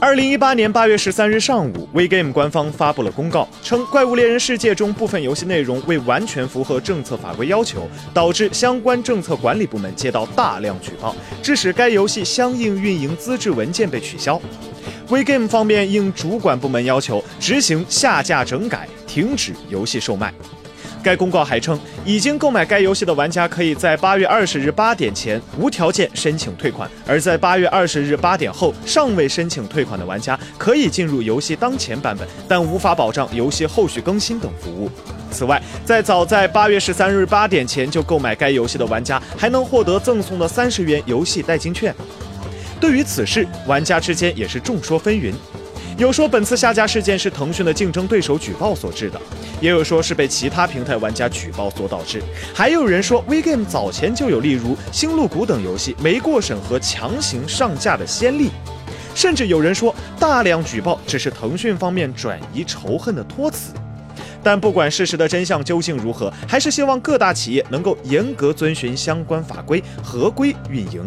二零一八年八月十三日上午，WeGame 官方发布了公告，称《怪物猎人世界》中部分游戏内容未完全符合政策法规要求，导致相关政策管理部门接到大量举报，致使该游戏相应运营资质文件被取消。WeGame 方面应主管部门要求，执行下架整改，停止游戏售卖。该公告还称，已经购买该游戏的玩家可以在八月二十日八点前无条件申请退款，而在八月二十日八点后尚未申请退款的玩家可以进入游戏当前版本，但无法保障游戏后续更新等服务。此外，在早在八月十三日八点前就购买该游戏的玩家还能获得赠送的三十元游戏代金券。对于此事，玩家之间也是众说纷纭。有说本次下架事件是腾讯的竞争对手举报所致的，也有说是被其他平台玩家举报所导致，还有人说 WeGame 早前就有例如《星露谷》等游戏没过审核强行上架的先例，甚至有人说大量举报只是腾讯方面转移仇恨的托词。但不管事实的真相究竟如何，还是希望各大企业能够严格遵循相关法规，合规运营。